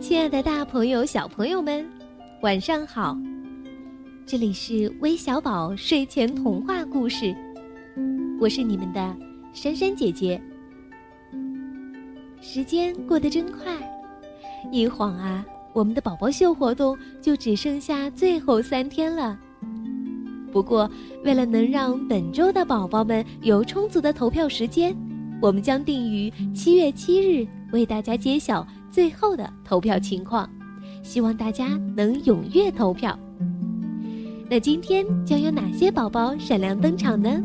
亲爱的，大朋友、小朋友们，晚上好！这里是微小宝睡前童话故事，我是你们的珊珊姐姐。时间过得真快，一晃啊，我们的宝宝秀活动就只剩下最后三天了。不过，为了能让本周的宝宝们有充足的投票时间，我们将定于七月七日为大家揭晓。最后的投票情况，希望大家能踊跃投票。那今天将有哪些宝宝闪亮登场呢？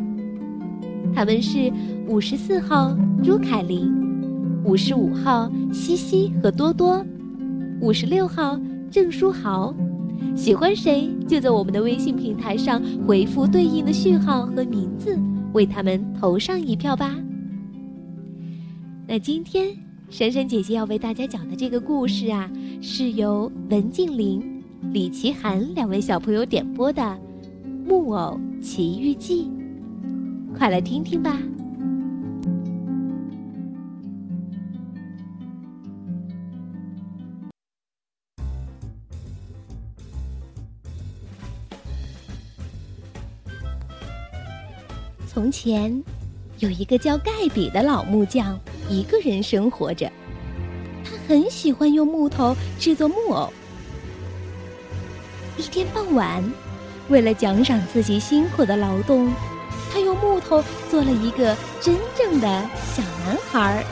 他们是五十四号朱凯琳，五十五号西西和多多，五十六号郑书豪。喜欢谁就在我们的微信平台上回复对应的序号和名字，为他们投上一票吧。那今天。珊珊姐姐要为大家讲的这个故事啊，是由文静玲、李奇涵两位小朋友点播的《木偶奇遇记》，快来听听吧。从前，有一个叫盖比的老木匠。一个人生活着，他很喜欢用木头制作木偶。一天傍晚，为了奖赏自己辛苦的劳动，他用木头做了一个真正的小男孩。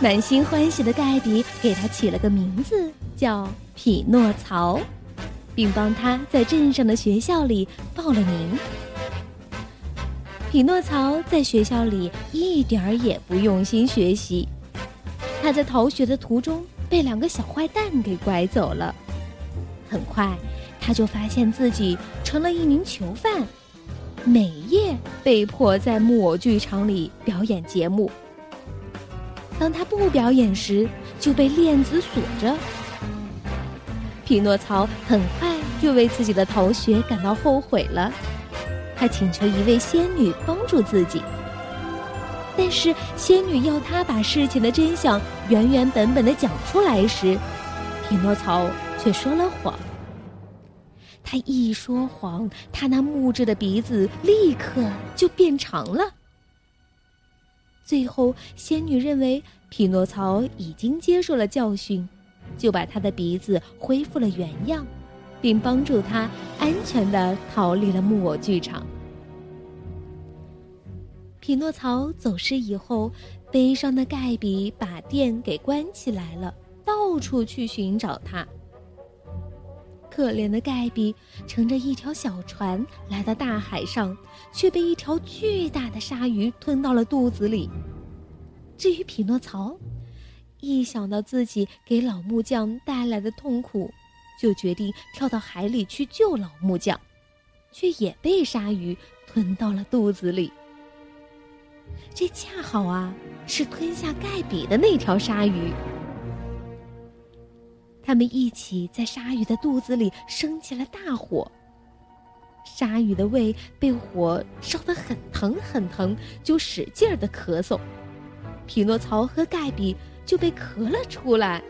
满心欢喜的盖比给他起了个名字，叫匹诺曹，并帮他在镇上的学校里报了名。匹诺曹在学校里一点儿也不用心学习，他在逃学的途中被两个小坏蛋给拐走了。很快，他就发现自己成了一名囚犯，每夜被迫在木偶剧场里表演节目。当他不表演时，就被链子锁着。匹诺曹很快就为自己的逃学感到后悔了。他请求一位仙女帮助自己，但是仙女要他把事情的真相原原本本的讲出来时，匹诺曹却说了谎。他一说谎，他那木质的鼻子立刻就变长了。最后，仙女认为匹诺曹已经接受了教训，就把他的鼻子恢复了原样。并帮助他安全的逃离了木偶剧场。匹诺曹走失以后，悲伤的盖比把店给关起来了，到处去寻找他。可怜的盖比乘着一条小船来到大海上，却被一条巨大的鲨鱼吞到了肚子里。至于匹诺曹，一想到自己给老木匠带来的痛苦，就决定跳到海里去救老木匠，却也被鲨鱼吞到了肚子里。这恰好啊，是吞下盖比的那条鲨鱼。他们一起在鲨鱼的肚子里生起了大火。鲨鱼的胃被火烧得很疼很疼，就使劲儿的咳嗽。匹诺曹和盖比就被咳了出来。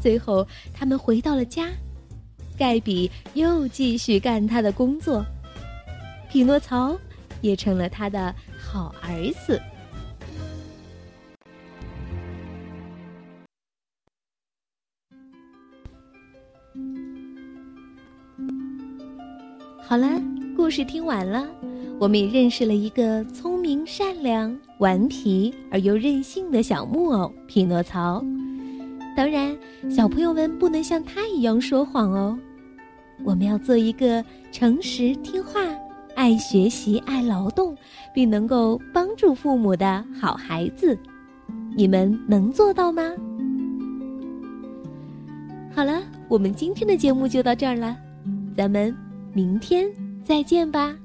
最后，他们回到了家，盖比又继续干他的工作，匹诺曹也成了他的好儿子。好了，故事听完了，我们也认识了一个聪明、善良、顽皮而又任性的小木偶匹诺曹。当然，小朋友们不能像他一样说谎哦。我们要做一个诚实、听话、爱学习、爱劳动，并能够帮助父母的好孩子。你们能做到吗？好了，我们今天的节目就到这儿了，咱们明天再见吧。